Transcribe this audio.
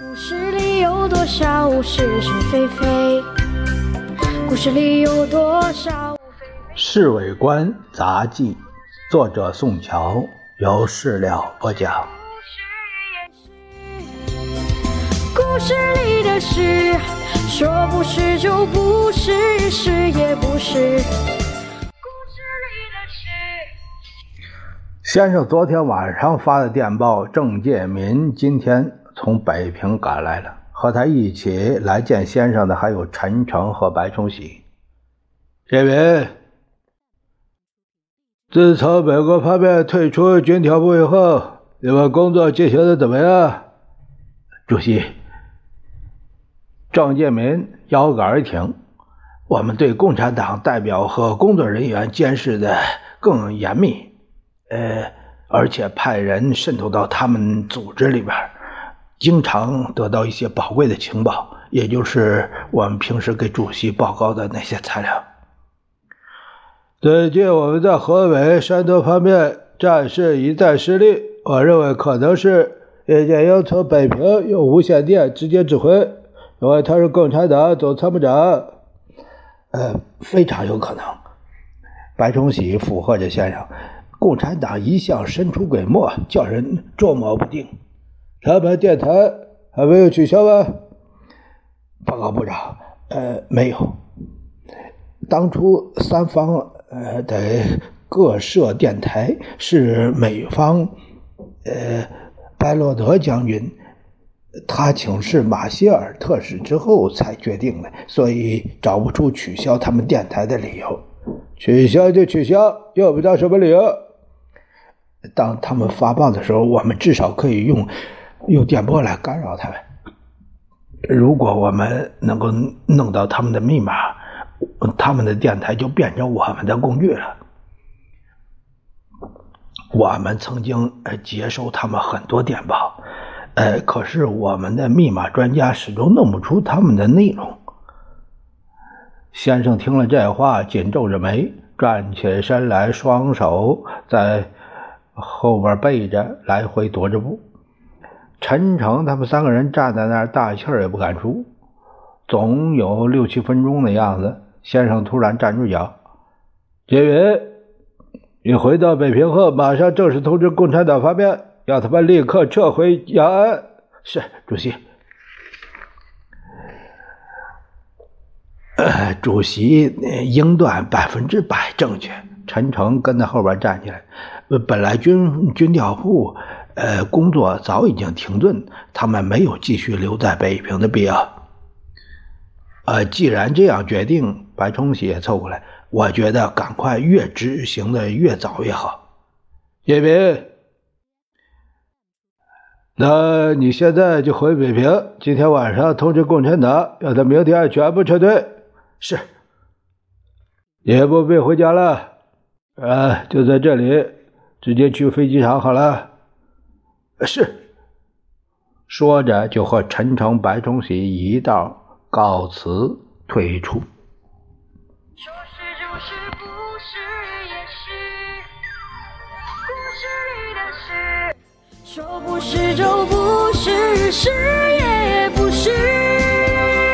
故事里有多少是是非非？故事里有多少？《侍卫官杂记》，作者宋乔，由事了播讲。故事里的事，说不是就不是，是也不是。故事里的事先生昨天晚上发的电报，郑介民今天从北平赶来了。和他一起来见先生的还有陈诚和白崇禧。介民，自从美国方面退出军调部以后，你们工作进行的怎么样？主席，郑介民腰杆一挺，我们对共产党代表和工作人员监视的更严密。呃，而且派人渗透到他们组织里边，经常得到一些宝贵的情报，也就是我们平时给主席报告的那些材料。最近我们在河北、山东方面战事一再失利，我认为可能是叶剑英从北平用无线电直接指挥，因为他是共产党总参谋长。呃，非常有可能。白崇禧附和着先生。共产党一向神出鬼没，叫人捉摸不定。他们电台还没有取消吗？报告部长，呃，没有。当初三方呃的各设电台是美方呃拜洛德将军他请示马歇尔特使之后才决定的，所以找不出取消他们电台的理由。取消就取消，用不到什么理由。当他们发报的时候，我们至少可以用用电波来干扰他们。如果我们能够弄到他们的密码，他们的电台就变成我们的工具了。我们曾经接收他们很多电报，呃，可是我们的密码专家始终弄不出他们的内容。先生听了这话，紧皱着眉，站起身来，双手在。后边背着，来回踱着步。陈诚他们三个人站在那儿，大气儿也不敢出。总有六七分钟的样子，先生突然站住脚：“杰云，你回到北平后，马上正式通知共产党方面，要他们立刻撤回延安。”“是，主席。”呃，主席英断百分之百正确。陈诚跟在后边站起来。本来军军调部，呃，工作早已经停顿，他们没有继续留在北平的必要。呃，既然这样决定，白崇禧也凑过来，我觉得赶快越执行的越早越好。叶斌，那你现在就回北平，今天晚上通知共产党，让他明天全部撤退。是，也不必回家了，啊，就在这里。直接去飞机场好了。是。说着，就和陈诚、白崇禧一道告辞退出。说是就是，不是也是。故事里的事，说不是就不是，是也不是。